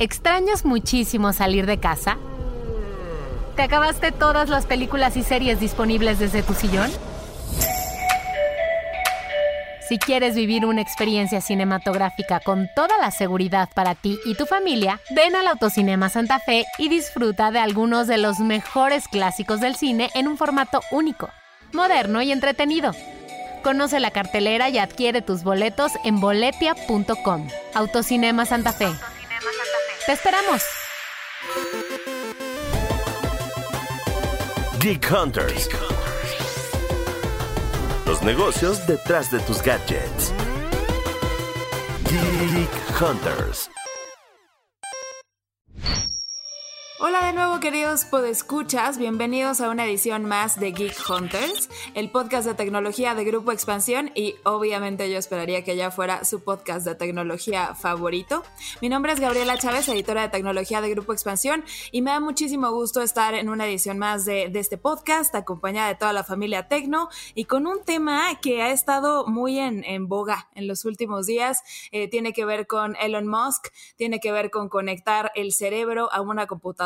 ¿Extrañas muchísimo salir de casa? ¿Te acabaste todas las películas y series disponibles desde tu sillón? Si quieres vivir una experiencia cinematográfica con toda la seguridad para ti y tu familia, ven al Autocinema Santa Fe y disfruta de algunos de los mejores clásicos del cine en un formato único, moderno y entretenido. Conoce la cartelera y adquiere tus boletos en boletia.com. Autocinema Santa Fe. ¡Te esperamos! Geek Hunters. Los negocios detrás de tus gadgets. Geek Hunters. Hola de nuevo queridos podescuchas, bienvenidos a una edición más de Geek Hunters, el podcast de tecnología de Grupo Expansión y obviamente yo esperaría que ya fuera su podcast de tecnología favorito. Mi nombre es Gabriela Chávez, editora de tecnología de Grupo Expansión y me da muchísimo gusto estar en una edición más de, de este podcast acompañada de toda la familia Tecno y con un tema que ha estado muy en, boga en los últimos días, eh, tiene que ver con Elon Musk, tiene que ver con conectar el cerebro a una computadora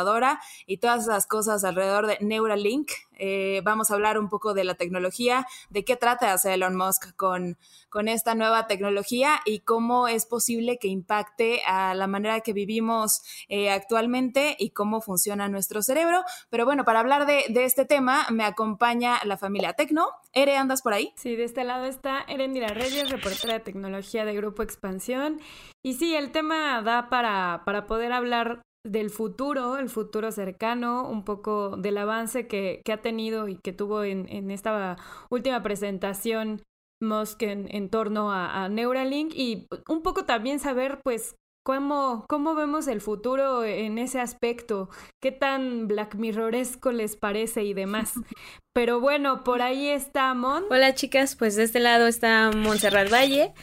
y todas esas cosas alrededor de Neuralink. Eh, vamos a hablar un poco de la tecnología, de qué trata hacer Elon Musk con, con esta nueva tecnología y cómo es posible que impacte a la manera que vivimos eh, actualmente y cómo funciona nuestro cerebro. Pero bueno, para hablar de, de, este tema me acompaña la familia Tecno. Ere, ¿andas por ahí? Sí, de este lado está Erendira Reyes, reportera de tecnología de Grupo Expansión. Y sí, el tema da para, para poder hablar del futuro, el futuro cercano, un poco del avance que, que ha tenido y que tuvo en, en esta última presentación Musk en, en torno a, a, Neuralink y un poco también saber pues cómo, cómo vemos el futuro en ese aspecto, qué tan Black Mirroresco les parece y demás. Pero bueno, por ahí está Mon. Hola chicas, pues de este lado está Montserrat Valle.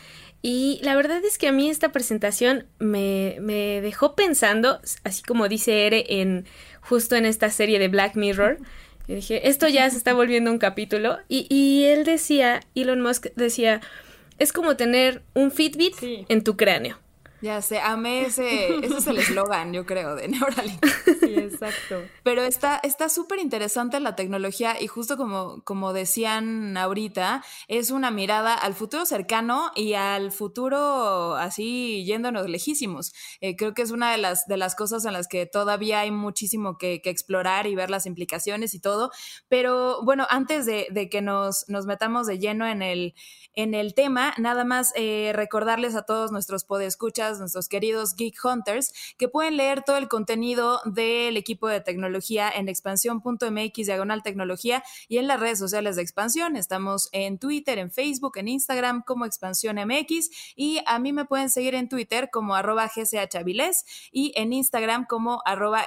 Y la verdad es que a mí esta presentación me, me dejó pensando, así como dice Ere en justo en esta serie de Black Mirror. Y dije, esto ya se está volviendo un capítulo. Y, y él decía, Elon Musk decía, es como tener un Fitbit sí. en tu cráneo. Ya sé, amé ese, ese es el eslogan, yo creo, de Neuralink. Sí, exacto. Pero está súper interesante la tecnología y justo como, como decían ahorita, es una mirada al futuro cercano y al futuro así yéndonos lejísimos. Eh, creo que es una de las, de las cosas en las que todavía hay muchísimo que, que explorar y ver las implicaciones y todo. Pero bueno, antes de, de que nos, nos metamos de lleno en el, en el tema, nada más eh, recordarles a todos nuestros podescuchas nuestros queridos Geek Hunters, que pueden leer todo el contenido del equipo de tecnología en expansión.mx diagonal tecnología y en las redes sociales de expansión. Estamos en Twitter, en Facebook, en Instagram como expansión MX y a mí me pueden seguir en Twitter como arroba y en Instagram como arroba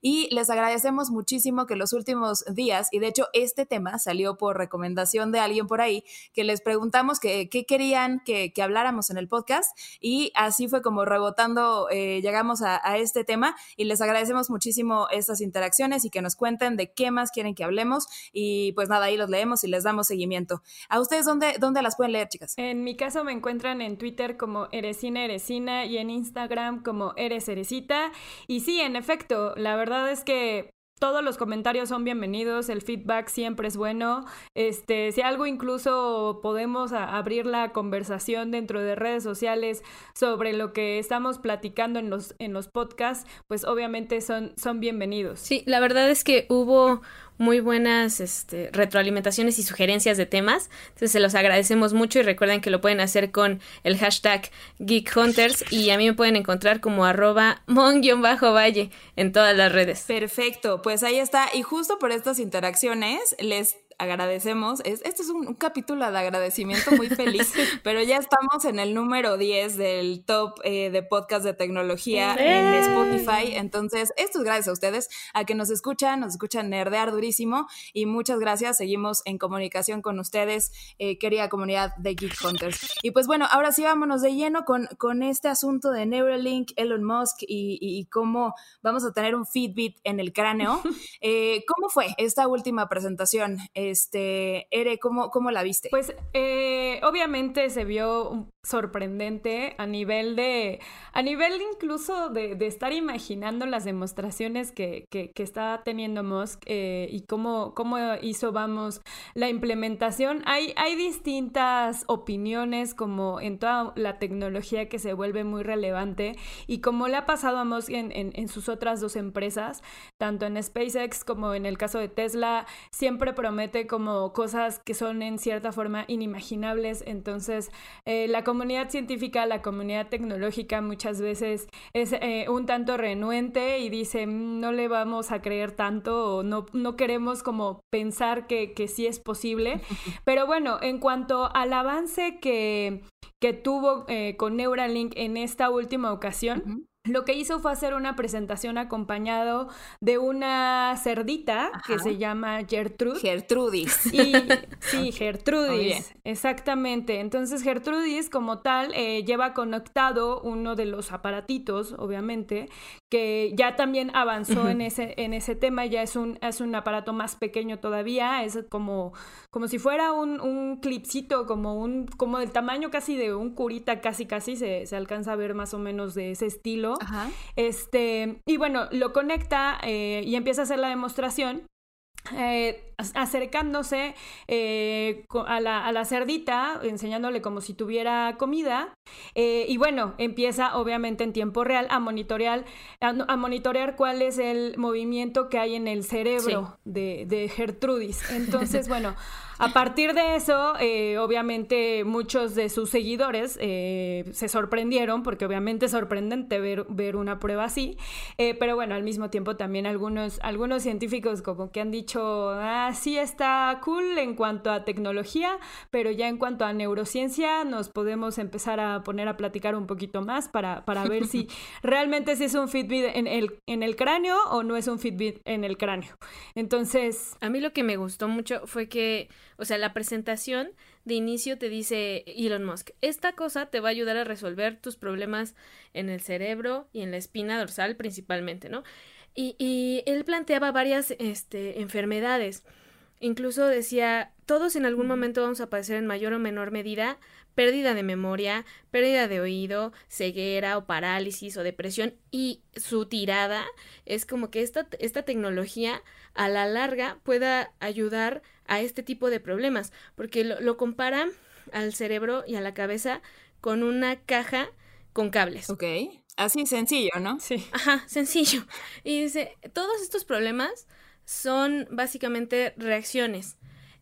y les agradecemos muchísimo que los últimos días, y de hecho este tema salió por recomendación de alguien por ahí, que les preguntamos qué querían que, que habláramos en el podcast y así fue como rebotando, eh, llegamos a, a, este tema y les agradecemos muchísimo estas interacciones y que nos cuenten de qué más quieren que hablemos y pues nada, ahí los leemos y les damos seguimiento. ¿A ustedes dónde, dónde las pueden leer, chicas? En mi caso me encuentran en Twitter como Eresina Eresina y en Instagram como Eres Eresita y sí, en efecto, la verdad es que todos los comentarios son bienvenidos, el feedback siempre es bueno. Este, si algo incluso podemos abrir la conversación dentro de redes sociales sobre lo que estamos platicando en los en los podcasts, pues obviamente son son bienvenidos. Sí, la verdad es que hubo muy buenas este, retroalimentaciones y sugerencias de temas. Entonces se los agradecemos mucho y recuerden que lo pueden hacer con el hashtag Geek Hunters y a mí me pueden encontrar como arroba mon-valle en todas las redes. Perfecto, pues ahí está. Y justo por estas interacciones les agradecemos. Es, este es un, un, capítulo de agradecimiento muy feliz, pero ya estamos en el número 10 del top eh, de podcast de tecnología en Spotify. Entonces, esto es gracias a ustedes, a que nos escuchan, nos escuchan nerdear durísimo y muchas gracias. Seguimos en comunicación con ustedes, eh, querida comunidad de Geek Hunters. Y pues bueno, ahora sí vámonos de lleno con, con este asunto de Neuralink, Elon Musk y, y, y cómo vamos a tener un Fitbit en el cráneo. Eh, ¿Cómo fue esta última presentación? Este, Ere, ¿cómo, ¿cómo, la viste? Pues eh, obviamente se vio sorprendente a nivel de, a nivel incluso de, de estar imaginando las demostraciones que, que, está teniendo Musk eh, y cómo, cómo hizo, vamos, la implementación. Hay, hay distintas opiniones como en toda la tecnología que se vuelve muy relevante y como le ha pasado a Musk en, en, en sus otras dos empresas, tanto en SpaceX como en el caso de Tesla, siempre promete como cosas que son en cierta forma inimaginables. Entonces, eh, la comunidad científica, la comunidad tecnológica muchas veces es eh, un tanto renuente y dice mm, no le vamos a creer tanto o no, no queremos como pensar que, que sí es posible. Pero bueno, en cuanto al avance que, que tuvo eh, con Neuralink en esta última ocasión, lo que hizo fue hacer una presentación acompañado de una cerdita que se llama Gertrude. Gertrudis. Y, sí, Gertrudis, exactamente. Entonces Gertrudis como tal eh, lleva conectado uno de los aparatitos, obviamente, que ya también avanzó en ese, en ese tema, ya es un, es un aparato más pequeño todavía, es como, como si fuera un, un clipcito, como un, como del tamaño casi de un curita, casi casi se, se alcanza a ver más o menos de ese estilo. Este, y bueno, lo conecta eh, y empieza a hacer la demostración. Eh, acercándose eh, a, la, a, la, cerdita, enseñándole como si tuviera comida, eh, y bueno, empieza obviamente en tiempo real a monitorear, a, a, monitorear cuál es el movimiento que hay en el cerebro sí. de, de, Gertrudis. Entonces, bueno, a partir de eso, eh, obviamente muchos de sus seguidores eh, se sorprendieron, porque obviamente es sorprendente ver, ver una prueba así, eh, pero bueno, al mismo tiempo también algunos, algunos científicos como que han dicho, ah, sí está cool en cuanto a tecnología, pero ya en cuanto a neurociencia nos podemos empezar a poner a platicar un poquito más para, para ver si realmente si es un Fitbit en el, en el cráneo o no es un Fitbit en el cráneo. Entonces... A mí lo que me gustó mucho fue que o sea, la presentación de inicio te dice Elon Musk, esta cosa te va a ayudar a resolver tus problemas en el cerebro y en la espina dorsal principalmente, ¿no? Y, y él planteaba varias este, enfermedades. Incluso decía, todos en algún momento vamos a padecer en mayor o menor medida pérdida de memoria, pérdida de oído, ceguera o parálisis o depresión y su tirada es como que esta, esta tecnología a la larga pueda ayudar a este tipo de problemas, porque lo, lo compara al cerebro y a la cabeza con una caja con cables. Ok. Así sencillo, ¿no? Sí. Ajá, sencillo. Y dice, todos estos problemas son básicamente reacciones.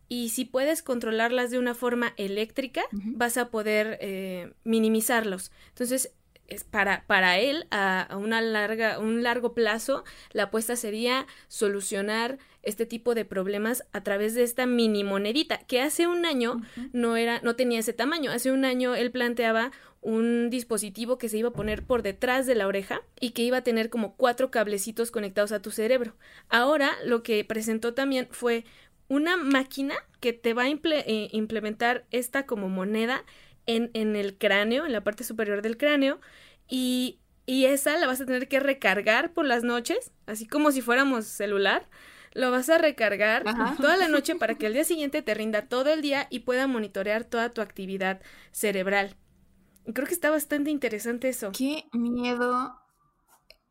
Y si puedes controlarlas de una forma eléctrica, uh -huh. vas a poder eh, minimizarlos. Entonces, es para, para él, a, a, una larga, un largo plazo, la apuesta sería solucionar este tipo de problemas a través de esta mini monedita, que hace un año uh -huh. no era, no tenía ese tamaño. Hace un año él planteaba un dispositivo que se iba a poner por detrás de la oreja y que iba a tener como cuatro cablecitos conectados a tu cerebro. Ahora lo que presentó también fue una máquina que te va a imple eh, implementar esta como moneda en, en, el cráneo, en la parte superior del cráneo, y, y, esa la vas a tener que recargar por las noches, así como si fuéramos celular. Lo vas a recargar Ajá. toda la noche para que al día siguiente te rinda todo el día y pueda monitorear toda tu actividad cerebral. Creo que está bastante interesante eso. Qué miedo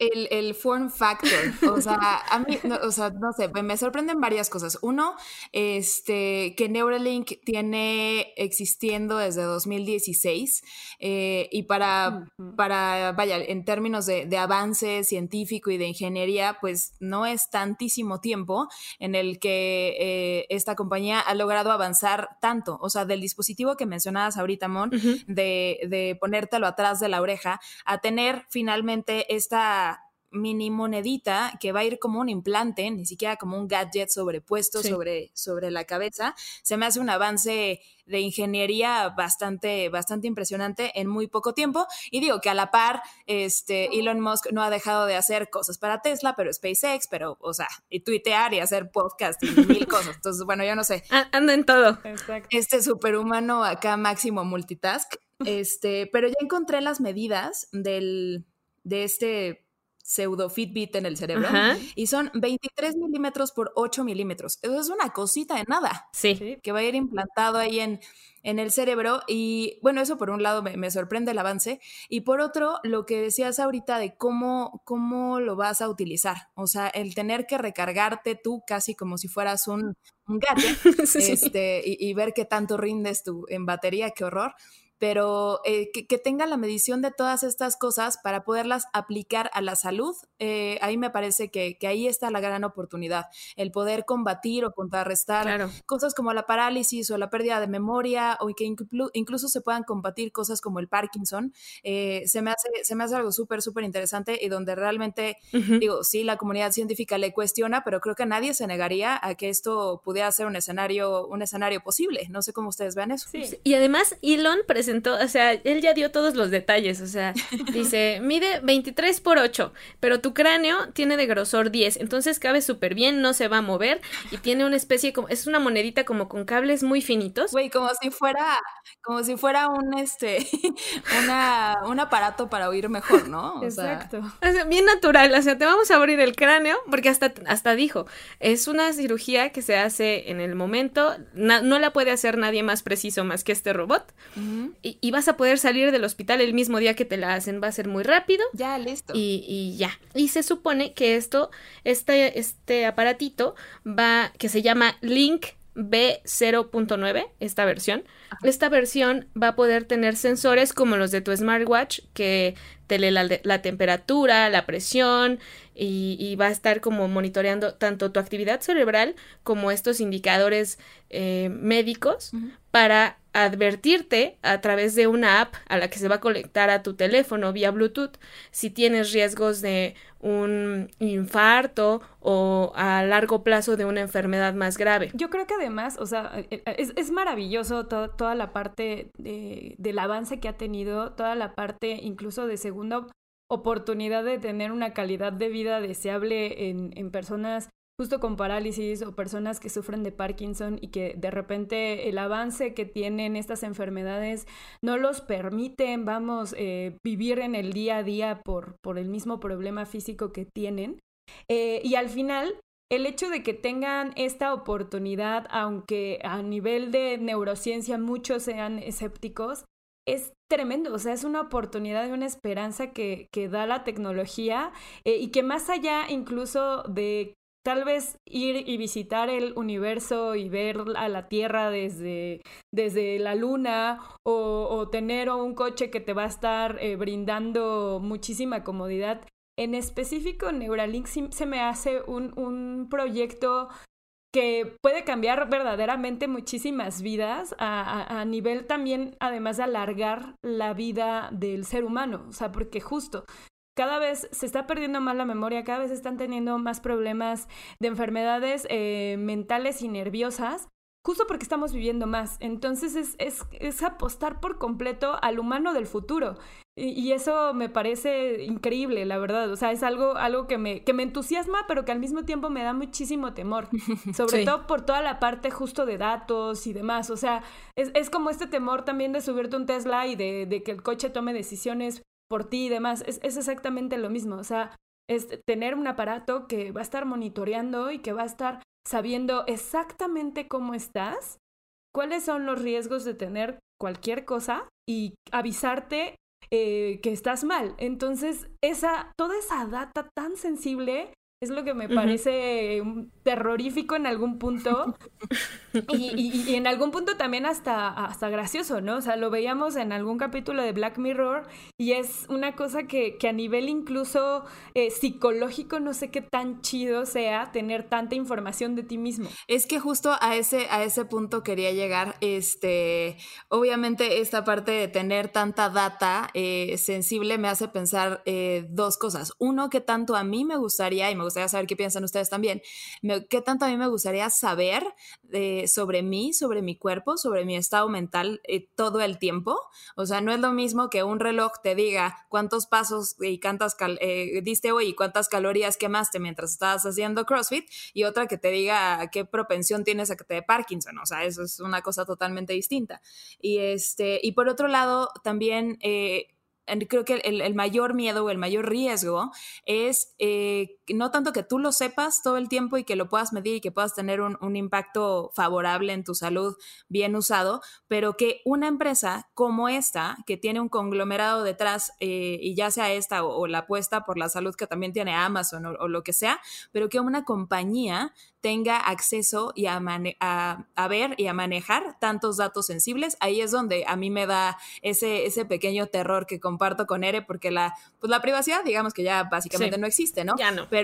el, el, form factor. O sea, a mí, no, o sea, no sé, me sorprenden varias cosas. Uno, este, que Neuralink tiene existiendo desde 2016 eh, y para, uh -huh. para, vaya, en términos de, de, avance científico y de ingeniería, pues no es tantísimo tiempo en el que eh, esta compañía ha logrado avanzar tanto. O sea, del dispositivo que mencionabas ahorita, Mon, uh -huh. de, de ponértelo atrás de la oreja, a tener finalmente esta mini monedita que va a ir como un implante, ni siquiera como un gadget sobrepuesto sí. sobre, sobre la cabeza, se me hace un avance de ingeniería bastante, bastante impresionante en muy poco tiempo. Y digo que a la par, este, Elon Musk no ha dejado de hacer cosas para Tesla, pero SpaceX, pero, o sea, y tuitear y hacer podcast y mil cosas. Entonces, bueno, yo no sé. Anda en todo. Exacto. Este superhumano acá máximo multitask. Este, pero ya encontré las medidas del, de este pseudo Fitbit en el cerebro Ajá. y son 23 milímetros por 8 milímetros. Eso es una cosita de nada Sí. que va a ir implantado ahí en, en el cerebro y bueno, eso por un lado me, me sorprende el avance y por otro lo que decías ahorita de cómo, cómo lo vas a utilizar, o sea, el tener que recargarte tú casi como si fueras un, un Sí. este, y, y ver qué tanto rindes tú en batería, qué horror. Pero eh, que, que tenga la medición de todas estas cosas para poderlas aplicar a la salud, eh, ahí me parece que, que ahí está la gran oportunidad, el poder combatir o contrarrestar Claro. cosas como la parálisis o la pérdida de memoria o que inclu- incluso se puedan combatir cosas como el Parkinson, eh, se, me hace, se me hace algo súper, súper interesante y donde realmente, Ujú. digo, sí, la comunidad científica le cuestiona, pero creo que nadie se negaría a que esto pudiera ser un escenario, un escenario posible. No sé cómo ustedes vean eso. Sí. Y además Elon presentó, o sea, él ya dio todos los detalles, o sea, dice, mide 23 por 8, pero tu cráneo tiene de grosor 10, entonces cabe súper bien, no se va a mover y tiene una especie como, es una monedita como con cables muy finitos. Güey, como si fuera, como si fuera un este, una, un aparato para oír mejor, ¿no? O sea, Exacto. O sea, bien natural, o sea, te vamos a abrir el cráneo, porque hasta, hasta dijo, es una cirugía que se hace en el momento, no la puede hacer nadie más preciso más que este robot, ujú. Y, y vas a poder salir del hospital el mismo día que te la hacen, va a ser muy rápido, ya, listo. y, y ya. Y se supone que esto, este, este aparatito va, que se llama Link B0.9, esta versión. Esta versión va a poder tener sensores como los de tu smartwatch, que te lee la, la temperatura, la presión, y, y va a estar como monitoreando tanto tu actividad cerebral como estos indicadores eh, médicos para advertirte a través de una app a la que se va a conectar a tu teléfono vía Bluetooth si tienes riesgos de un infarto o a largo plazo de una enfermedad más grave. Yo creo que además, o sea, eh, eh, es, es maravilloso to- toda la parte de- del avance que ha tenido, toda la parte incluso de segunda oportunidad de tener una calidad de vida deseable en, personas justo con parálisis o personas que sufren de Parkinson y que de repente el avance que tienen estas enfermedades no los permiten, vamos, eh, vivir en el día a día por, por el mismo problema físico que tienen. Eh, y al final el hecho de que tengan esta oportunidad, aunque a nivel de neurociencia muchos sean escépticos, es tremendo. O sea, es una oportunidad y una esperanza que, que da la tecnología eh, y que más allá incluso de tal vez ir y visitar el universo y ver a la Tierra desde, desde la Luna o, o tener un coche que te va a estar eh, brindando muchísima comodidad. En específico, Neuralink se me hace un, un proyecto que puede cambiar verdaderamente muchísimas vidas a, nivel también, además de alargar la vida del ser humano. O sea, porque justo cada vez se está perdiendo más la memoria, cada vez están teniendo más problemas de enfermedades eh, mentales y nerviosas, justo porque estamos viviendo más. Entonces es, es, es apostar por completo al humano del futuro. Y, eso me parece increíble, la verdad. O sea, es algo, algo que, me, que me entusiasma, pero que al mismo tiempo me da muchísimo temor. Sobre sí. todo por toda la parte justo de datos y demás. O sea, es, es como este temor también de subirte un Tesla y de, de que el coche tome decisiones por ti y demás. Es, es exactamente lo mismo. O sea, es tener un aparato que va a estar monitoreando y que va a estar sabiendo exactamente cómo estás, cuáles son los riesgos de tener cualquier cosa y avisarte eh, que estás mal. Entonces, esa, toda esa data tan sensible es lo que me parece uh -huh. terrorífico en algún punto y, y, y, en algún punto también hasta, hasta gracioso, ¿no? O sea, lo veíamos en algún capítulo de Black Mirror y es una cosa que, que a nivel incluso eh, psicológico no sé qué tan chido sea tener tanta información de ti mismo. Es que justo a ese, a ese punto quería llegar, este, obviamente esta parte de tener tanta data eh, sensible me hace pensar eh, dos cosas. Uno, que tanto a mí me gustaría, y me gustaría saber qué piensan ustedes también, me, qué tanto a mí me gustaría saber eh, sobre mí, sobre mi cuerpo, sobre mi estado mental eh, todo el tiempo. O sea, no es lo mismo que un reloj te diga cuántos pasos y cuántas eh, diste hoy y cuántas calorías quemaste mientras estabas haciendo CrossFit y otra que te diga qué propensión tienes a que te dé Parkinson. O sea, eso es una cosa totalmente distinta. Y, este, y por otro lado, también eh, creo que el, mayor miedo o el mayor riesgo es eh, no tanto que tú lo sepas todo el tiempo y que lo puedas medir y que puedas tener un, impacto favorable en tu salud bien usado, pero que una empresa como esta, que tiene un conglomerado detrás, eh, y ya sea esta o, la apuesta por la salud que también tiene Amazon o, lo que sea, pero que una compañía tenga acceso y a, a, ver y a manejar tantos datos sensibles, ahí es donde a mí me da ese, ese pequeño terror que comparto con Ere, porque la, pues la privacidad, digamos que ya básicamente no existe, ¿no? Ya no pero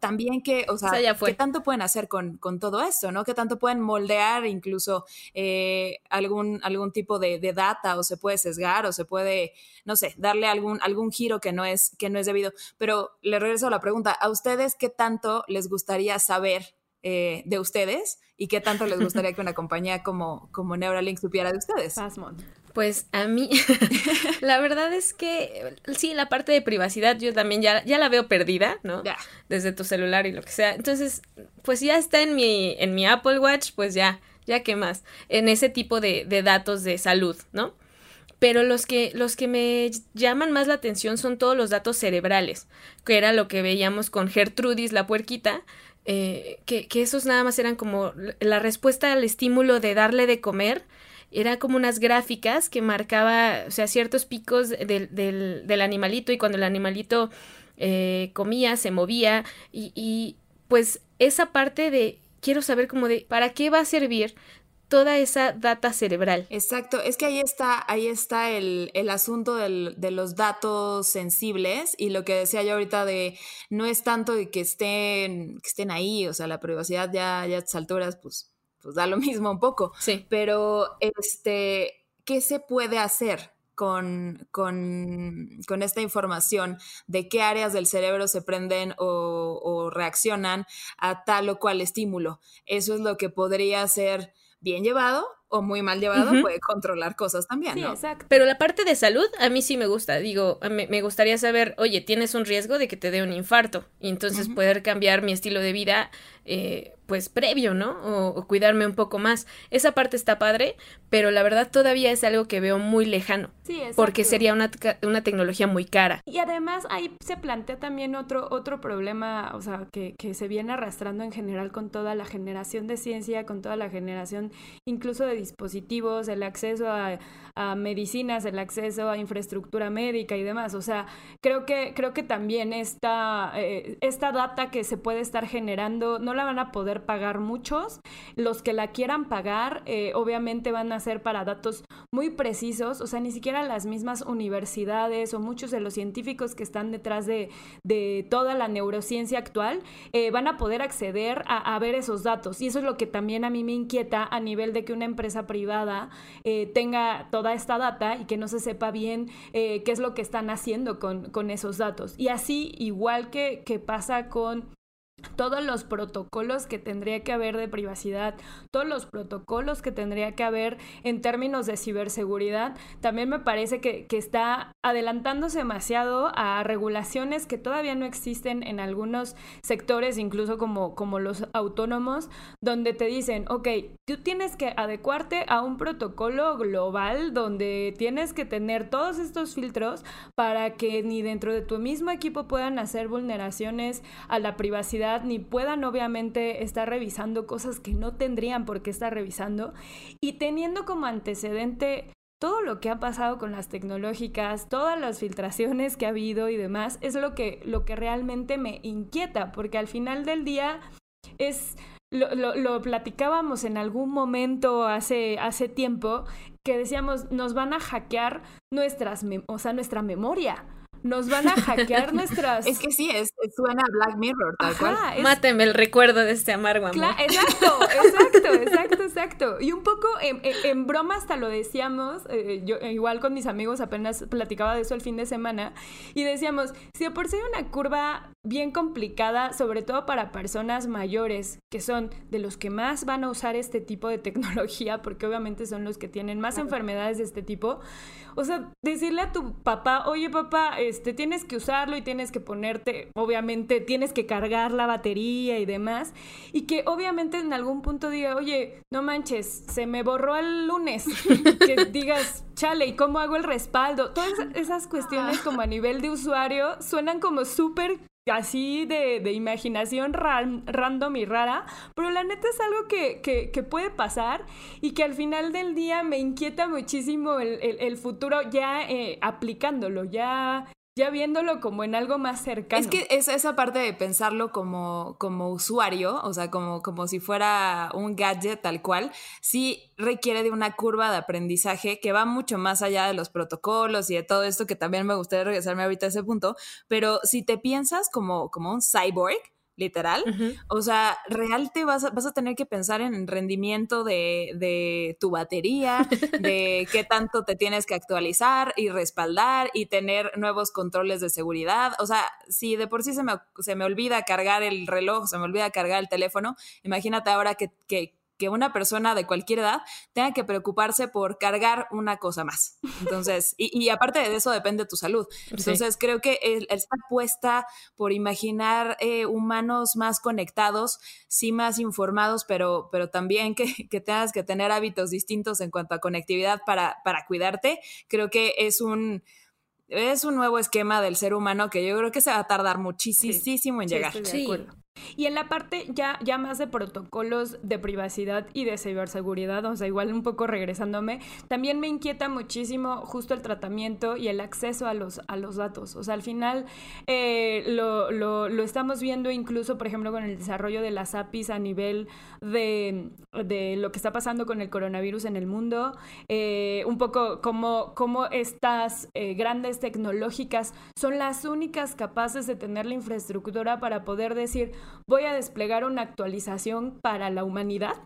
también que, o sea, ¿qué tanto pueden hacer con, todo esto, no? ¿Qué tanto pueden moldear incluso eh, algún, algún tipo de, data o se puede sesgar o se puede, no sé, darle algún, algún giro que no, es, que no es debido? Pero le regreso a la pregunta, ¿a ustedes qué tanto les gustaría saber eh, de ustedes y qué tanto les gustaría que una compañía como, como Neuralink supiera de ustedes? Pues a mí, la verdad es que sí, la parte de privacidad yo también ya, ya la veo perdida, ¿no? Desde tu celular y lo que sea. Entonces, pues ya está en mi, en mi Apple Watch, pues ya, ya qué más, en ese tipo de, de datos de salud, ¿no? Pero los que, los que me llaman más la atención son todos los datos cerebrales, que era lo que veíamos con Gertrudis, la puerquita, eh, que, que esos nada más eran como la respuesta al estímulo de darle de comer era como unas gráficas que marcaba, o sea, ciertos picos del, del, del animalito y cuando el animalito eh, comía, se movía y, y pues esa parte de, quiero saber como de, ¿para qué va a servir toda esa data cerebral. Exacto, es que ahí está, ahí está el, el asunto del, de los datos sensibles y lo que decía yo ahorita de no es tanto de que estén, que estén ahí, o sea, la privacidad ya, ya a estas alturas, pues pues da lo mismo un poco. Sí. Pero, este, ¿qué se puede hacer? Con, con, con, esta información de qué áreas del cerebro se prenden o, o, reaccionan a tal o cual estímulo. Eso es lo que podría ser bien llevado o muy mal llevado puede controlar cosas también, sí, Exacto. Pero la parte de salud a mí sí me gusta. Digo, me, me, gustaría saber, oye, tienes un riesgo de que te dé un infarto y entonces poder cambiar mi estilo de vida eh, pues previo, ¿no? O, cuidarme un poco más. Esa parte está padre, pero la verdad todavía es algo que veo muy lejano. Sí, Porque sería una, una, tecnología muy cara. Y además ahí se plantea también otro, otro problema, o sea, que, que se viene arrastrando en general con toda la generación de ciencia, con toda la generación incluso de dispositivos, el acceso a, medicinas, el acceso a infraestructura médica y demás. O sea, creo que, creo que también esta, eh, esta data que se puede estar generando no la van a poder pagar muchos. Los que la quieran pagar, eh, obviamente van a ser para datos muy precisos. O sea, ni siquiera las mismas universidades o muchos de los científicos que están detrás de, toda la neurociencia actual eh, van a poder acceder a ver esos datos. Y eso es lo que también a mí me inquieta a nivel de que una empresa privada eh, tenga toda esta data y que no se sepa bien eh, qué es lo que están haciendo con, con esos datos. Y así, igual que, que pasa con todos los protocolos que tendría que haber de privacidad, todos los protocolos que tendría que haber en términos de ciberseguridad, también me parece que, está adelantándose demasiado a regulaciones que todavía no existen en algunos sectores, incluso como, como los autónomos, donde te dicen, ok, tú tienes que adecuarte a un protocolo global donde tienes que tener todos estos filtros para que ni dentro de tu mismo equipo puedan hacer vulneraciones a la privacidad ni puedan obviamente estar revisando cosas que no tendrían por qué estar revisando. Y teniendo como antecedente todo lo que ha pasado con las tecnológicas, todas las filtraciones que ha habido y demás, es lo que, lo que realmente me inquieta, porque al final del día es, lo, lo, platicábamos en algún momento hace, hace tiempo, que decíamos, nos van a hackear nuestras, o sea, nuestra memoria nos van a hackear nuestras. Es que sí, es, suena Black Mirror, tal cual. Máteme el recuerdo de este amargo amor. exacto, exacto, exacto, exacto. Y un poco en, broma hasta lo decíamos, eh, yo igual con mis amigos apenas platicaba de eso el fin de semana, y decíamos, si por sí hay una curva bien complicada, sobre todo para personas mayores, que son de los que más van a usar este tipo de tecnología, porque obviamente son los que tienen más enfermedades de este tipo. O sea, decirle a tu papá, oye papá, este, tienes que usarlo y tienes que ponerte, obviamente, tienes que cargar la batería y demás, y que obviamente en algún punto diga, oye, no manches, se me borró el lunes, que digas, chale, ¿y cómo hago el respaldo? Todas esas cuestiones ah. como a nivel de usuario suenan como súper así de, imaginación random y rara, pero la neta es algo que, que, puede pasar y que al final del día me inquieta muchísimo el, el, futuro ya eh, aplicándolo, ya ya viéndolo como en algo más cercano. Es que es esa parte de pensarlo como, como usuario, o sea, como, como si fuera un gadget tal cual, sí requiere de una curva de aprendizaje que va mucho más allá de los protocolos y de todo esto, que también me gustaría regresarme ahorita a ese punto, pero si te piensas como, como un cyborg, literal. O sea, real te vas a, vas a tener que pensar en rendimiento de, de tu batería, de qué tanto te tienes que actualizar y respaldar y tener nuevos controles de seguridad. O sea, si de por sí se me, se me olvida cargar el reloj, se me olvida cargar el teléfono, imagínate ahora que, que que una persona de cualquier edad tenga que preocuparse por cargar una cosa más. Entonces, y, aparte de eso depende tu salud. Entonces, creo que él, está puesta por imaginar eh, humanos más conectados, sí más informados, pero, pero también que, que, tengas que tener hábitos distintos en cuanto a conectividad para, para cuidarte. Creo que es un es un nuevo esquema del ser humano que yo creo que se va a tardar muchísimo en llegar. Sí, y en la parte ya, ya más de protocolos de privacidad y de ciberseguridad, o sea, igual un poco regresándome, también me inquieta muchísimo justo el tratamiento y el acceso a los, a los datos. O sea, al final eh, lo, lo, estamos viendo incluso, por ejemplo, con el desarrollo de las APIs a nivel de, de lo que está pasando con el coronavirus en el mundo, eh, un poco como, como estas eh, grandes tecnológicas son las únicas capaces de tener la infraestructura para poder decir, voy a desplegar una actualización para la humanidad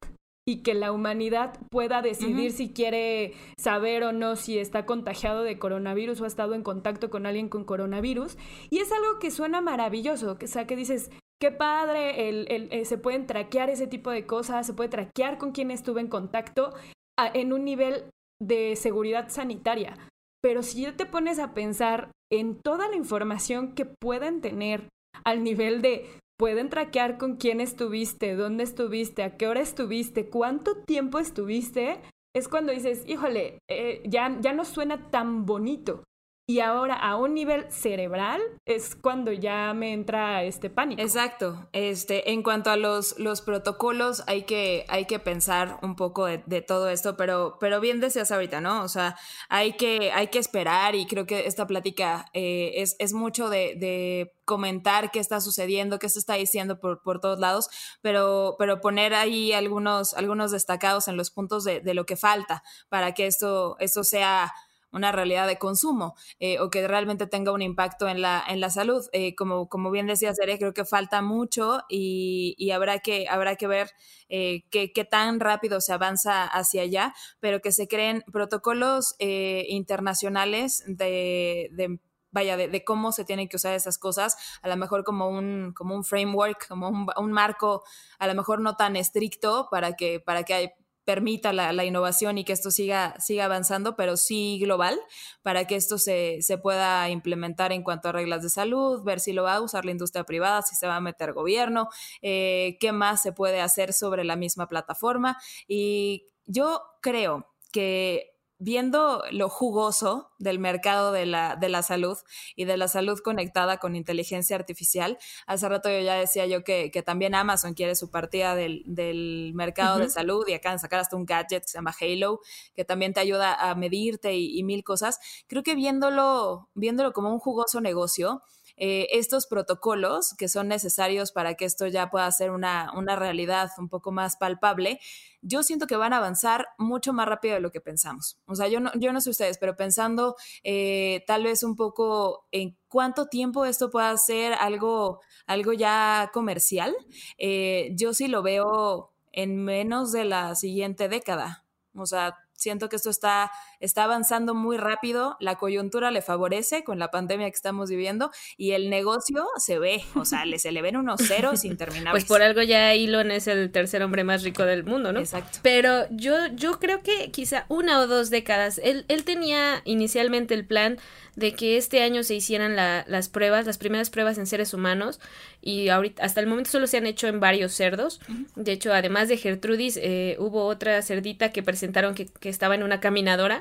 y que la humanidad pueda decidir si quiere saber o no si está contagiado de coronavirus o ha estado en contacto con alguien con coronavirus. Y es algo que suena maravilloso, o sea, que dices, qué padre, el, eh, se pueden traquear ese tipo de cosas, se puede traquear con quien estuve en contacto en un nivel de seguridad sanitaria. Pero si ya te pones a pensar en toda la información que pueden tener al nivel de pueden traquear con quién estuviste, dónde estuviste, a qué hora estuviste, cuánto tiempo estuviste, es cuando dices, híjole, eh, ya, ya no suena tan bonito. Y ahora a un nivel cerebral es cuando ya me entra este pánico. Exacto. Este, en cuanto a los, los protocolos, hay que, hay que pensar un poco de, todo esto, pero, pero bien decías ahorita, ¿no? O sea, hay que, hay que esperar y creo que esta plática eh, es, es, mucho de, comentar qué está sucediendo, qué se está diciendo por, por todos lados, pero, pero poner ahí algunos, algunos destacados en los puntos de, de lo que falta para que esto, esto sea una realidad de consumo eh, o que realmente tenga un impacto en la, en la salud. Eh, como, como bien decía Seré, creo que falta mucho y, habrá, que, habrá que ver eh, qué, tan rápido se avanza hacia allá, pero que se creen protocolos internacionales de, vaya, de, cómo se tienen que usar esas cosas, a lo mejor como un, como un framework, como un, un, marco, a lo mejor no tan estricto para que, para que permita la, innovación y que esto siga, siga avanzando, pero sí global, para que esto se, pueda implementar en cuanto a reglas de salud, ver si lo va a usar la industria privada, si se va a meter gobierno, eh, qué más se puede hacer sobre la misma plataforma. Y yo creo que viendo lo jugoso del mercado de la, de la, salud y de la salud conectada con inteligencia artificial, hace rato yo ya decía yo que, también Amazon quiere su partida del, mercado de salud y acaban de sacar hasta un gadget que se llama Halo, que también te ayuda a medirte y, y mil cosas. Creo que viéndolo, viéndolo como un jugoso negocio, eh, estos protocolos que son necesarios para que esto ya pueda ser una, realidad un poco más palpable, yo siento que van a avanzar mucho más rápido de lo que pensamos. O sea, yo no, yo no sé ustedes, pero pensando eh, tal vez un poco en cuánto tiempo esto pueda ser algo, algo ya comercial, eh, yo sí lo veo en menos de la siguiente década. O sea, Siento que esto está, está avanzando muy rápido, la coyuntura le favorece con la pandemia que estamos viviendo y el negocio se ve, o sea, le, se le ven unos ceros interminables. Pues por algo ya Elon es el tercer hombre más rico del mundo, ¿no? Exacto. Pero yo, yo creo que quizá una o dos décadas, él, él tenía inicialmente el plan de que este año se hicieran las pruebas, las primeras pruebas en seres humanos y ahorita hasta el momento solo se han hecho en varios cerdos. De hecho, además de Gertrudis, eh, hubo otra cerdita que presentaron que, estaba en una caminadora,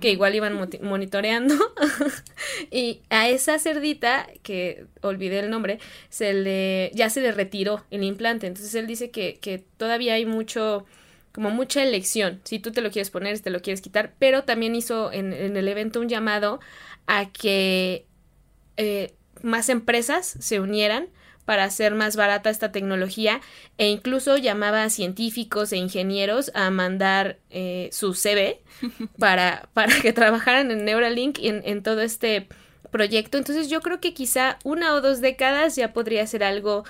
que igual iban monitoreando. y a esa cerdita, que olvidé el nombre, se le, ya se le retiró el implante. Entonces él dice que, que todavía hay mucho como mucha elección, si tú te lo quieres poner, si te lo quieres quitar, pero también hizo en, en el evento un llamado a que eh, más empresas se unieran para hacer más barata esta tecnología e incluso llamaba a científicos e ingenieros a mandar eh, su CV para, para que trabajaran en Neuralink y en, en todo este proyecto. Entonces yo creo que quizá una o dos décadas ya podría ser algo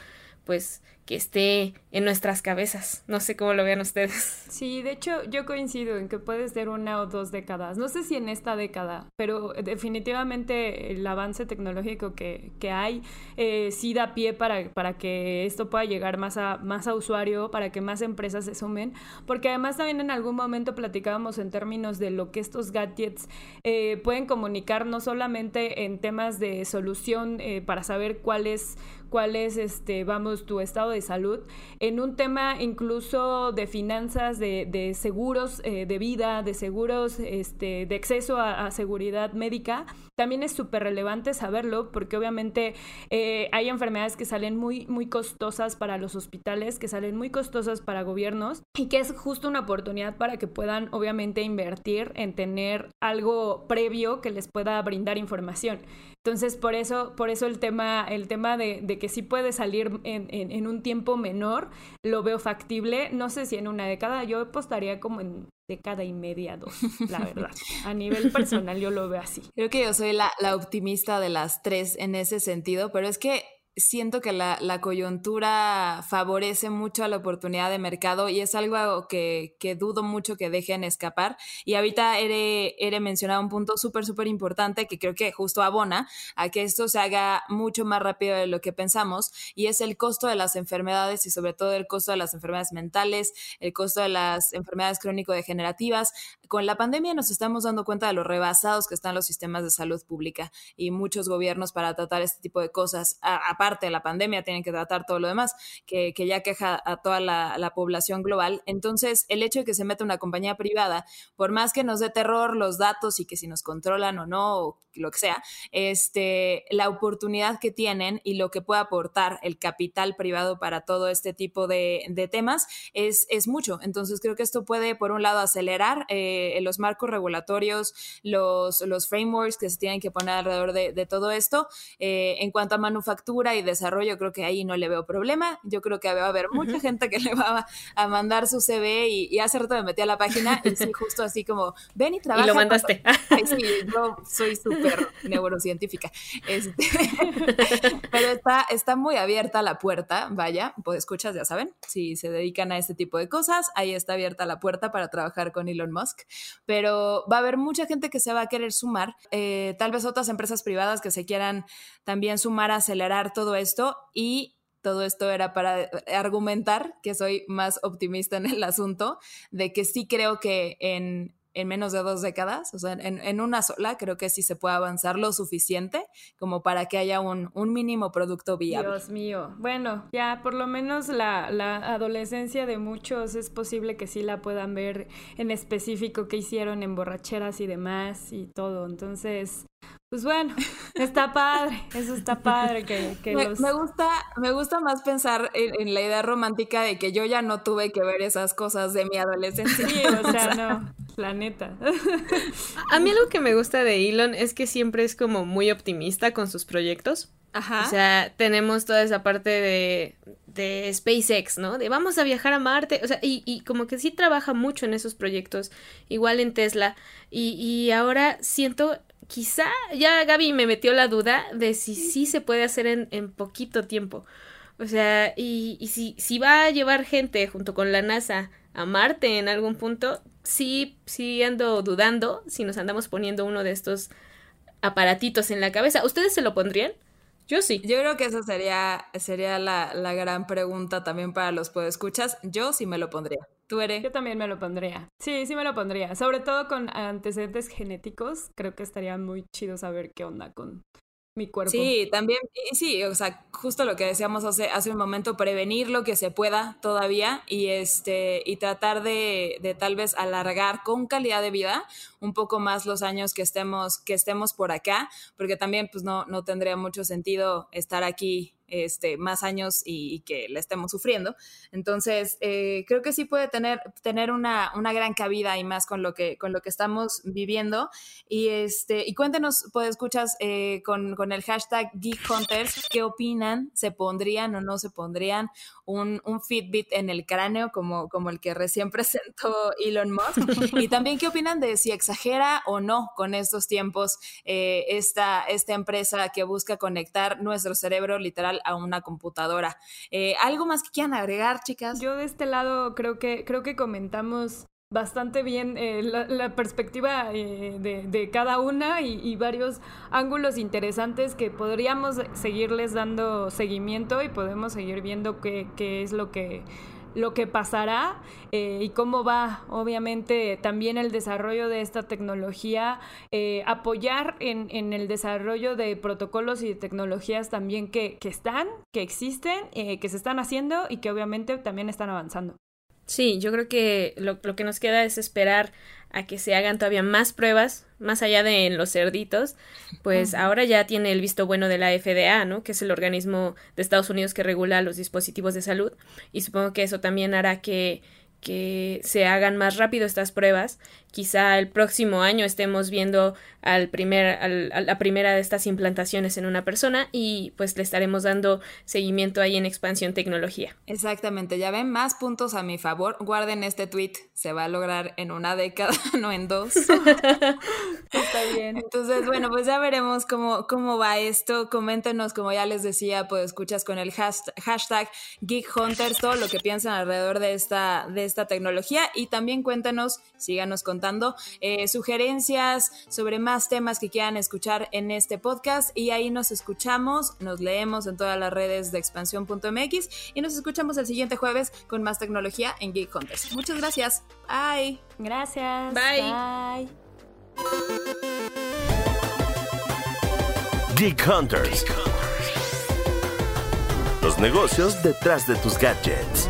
pues que esté en nuestras cabezas. No sé cómo lo vean ustedes. Sí, de hecho yo coincido en que puede ser una o dos décadas. No sé si en esta década, pero definitivamente el avance tecnológico que, que hay eh, sí da pie para, para que esto pueda llegar más a, más a usuario, para que más empresas se sumen, porque además también en algún momento platicábamos en términos de lo que estos gadgets eh, pueden comunicar, no solamente en temas de solución eh, para saber cuál es cuál es, este, vamos, tu estado de salud, en un tema incluso de finanzas, de, seguros eh, de vida, de seguros este, de acceso a, seguridad médica, también es súper relevante saberlo porque obviamente eh, hay enfermedades que salen muy, muy costosas para los hospitales, que salen muy costosas para gobiernos y que es justo una oportunidad para que puedan obviamente invertir en tener algo previo que les pueda brindar información. Entonces, por eso, por eso el tema, el tema de, de que sí puede salir en, en, un tiempo menor, lo veo factible. No sé si en una década, yo apostaría como en década y media, dos, la verdad. A nivel personal yo lo veo así. Creo que yo soy la, la optimista de las tres en ese sentido, pero es que siento que la, coyuntura favorece mucho a la oportunidad de mercado y es algo que, dudo mucho que dejen escapar. Y ahorita Ere, Ere mencionaba un punto súper, súper importante que creo que justo abona a que esto se haga mucho más rápido de lo que pensamos y es el costo de las enfermedades y sobre todo el costo de las enfermedades mentales, el costo de las enfermedades crónico-degenerativas. Con la pandemia nos estamos dando cuenta de lo rebasados que están los sistemas de salud pública y muchos gobiernos para tratar este tipo de cosas. Aparte de la pandemia, tienen que tratar todo lo demás, que, ya queja a toda la, población global. Entonces, el hecho de que se meta una compañía privada, por más que nos dé terror los datos y que si nos controlan o no, o lo que sea, este, la oportunidad que tienen y lo que puede aportar el capital privado para todo este tipo de, temas es, es, mucho. Entonces, creo que esto puede, por un lado, acelerar eh, los marcos regulatorios, los, los frameworks que se tienen que poner alrededor de, todo esto. Eh, en cuanto a manufactura y desarrollo, creo que ahí no le veo problema. Yo creo que va a haber mucha gente que le va a, mandar su CV y, hace rato me metí a la página y sí, justo así como, ven y trabaja. Y lo mandaste. sí, yo soy súper neurocientífica. Este, pero está, está muy abierta la puerta, vaya, pues escuchas, ya saben, si se dedican a este tipo de cosas, ahí está abierta la puerta para trabajar con Elon Musk. Pero va a haber mucha gente que se va a querer sumar, eh, tal vez otras empresas privadas que se quieran también sumar a acelerar todo esto y todo esto era para argumentar que soy más optimista en el asunto, de que sí creo que en, en menos de dos décadas, o sea, en, una sola, creo que sí se puede avanzar lo suficiente como para que haya un, mínimo producto viable. Dios mío. Bueno, ya por lo menos la, la, adolescencia de muchos es posible que sí la puedan ver en específico que hicieron en borracheras y demás y todo. Entonces, pues bueno, está padre, eso está padre que, me, gusta, me gusta más pensar en, la idea romántica de que yo ya no tuve que ver esas cosas de mi adolescencia. Sí, o sea, no, la neta. A mí algo que me gusta de Elon es que siempre es como muy optimista con sus proyectos. Ajá. O sea, tenemos toda esa parte de, de SpaceX, ¿no? De vamos a viajar a Marte. O sea, y, y como que sí trabaja mucho en esos proyectos, igual en Tesla. Y, y ahora siento quizá ya Gaby me metió la duda de si sí se puede hacer en, en poquito tiempo. O sea, y, y si, si va a llevar gente junto con la NASA a Marte en algún punto, sí, sí ando dudando si nos andamos poniendo uno de estos aparatitos en la cabeza. ¿Ustedes se lo pondrían? Yo sí. Yo creo que esa sería, sería la, la gran pregunta también para los podescuchas. Yo sí me lo pondría. ¿Tú eres? Yo también me lo pondría. Sí, sí me lo pondría. Sobre todo con antecedentes genéticos. Creo que estaría muy chido saber qué onda con, mi cuerpo. Sí, también, sí, o sea, justo lo que decíamos hace, hace un momento, prevenir lo que se pueda todavía y este, y tratar de, de, tal vez alargar con calidad de vida un poco más los años que estemos, que estemos por acá, porque también pues no, no tendría mucho sentido estar aquí este, más años y, que la estemos sufriendo. Entonces, eh, creo que sí puede tener, tener una, una, gran cabida y más con lo que, con lo que estamos viviendo. Y, este, y cuéntenos, pues escuchas eh, con, con, el hashtag Geek Hunters, ¿qué opinan? ¿Se pondrían o no se pondrían un, un Fitbit en el cráneo como, como el que recién presentó Elon Musk? y también, ¿qué opinan de si exagera o no con estos tiempos eh, esta, esta empresa que busca conectar nuestro cerebro literal a una computadora. Eh, ¿Algo más que quieran agregar, chicas? Yo de este lado creo que, creo que comentamos bastante bien eh, la, perspectiva de, cada una y, varios ángulos interesantes que podríamos seguirles dando seguimiento y podemos seguir viendo qué, qué es lo que lo que pasará eh, y cómo va, obviamente, también el desarrollo de esta tecnología, eh, apoyar en, en, el desarrollo de protocolos y tecnologías también que, que están, que existen, eh, que se están haciendo y que obviamente también están avanzando. Sí, yo creo que lo, lo que nos queda es esperar a que se hagan todavía más pruebas, más allá de en los cerditos, pues ahora ya tiene el visto bueno de la FDA, ¿no? Que es el organismo de Estados Unidos que regula los dispositivos de salud. Y supongo que eso también hará que que se hagan más rápido estas pruebas. Quizá el próximo año estemos viendo al primer, al, a la primera de estas implantaciones en una persona y pues le estaremos dando seguimiento ahí en Expansión Tecnología. Exactamente, ya ven más puntos a mi favor. Guarden este tweet, se va a lograr en una década, no en dos. Está bien. Entonces, bueno, pues ya veremos cómo, cómo va esto. Coméntenos, como ya les decía, pues escuchas con el hashtag Geek Hunters todo lo que piensan alrededor de esta, de esta tecnología y también cuéntanos, síganos contando, eh, sugerencias sobre más temas que quieran escuchar en este podcast y ahí nos escuchamos, nos leemos en todas las redes de expansión.mx y nos escuchamos el siguiente jueves con más tecnología en Geek Hunters. Muchas gracias. Bye. Gracias. Bye. Geek Hunters. Los negocios detrás de tus gadgets.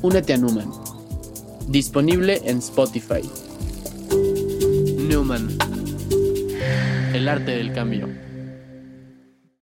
Únete a Newman. Disponible en Spotify. Newman. El arte del cambio.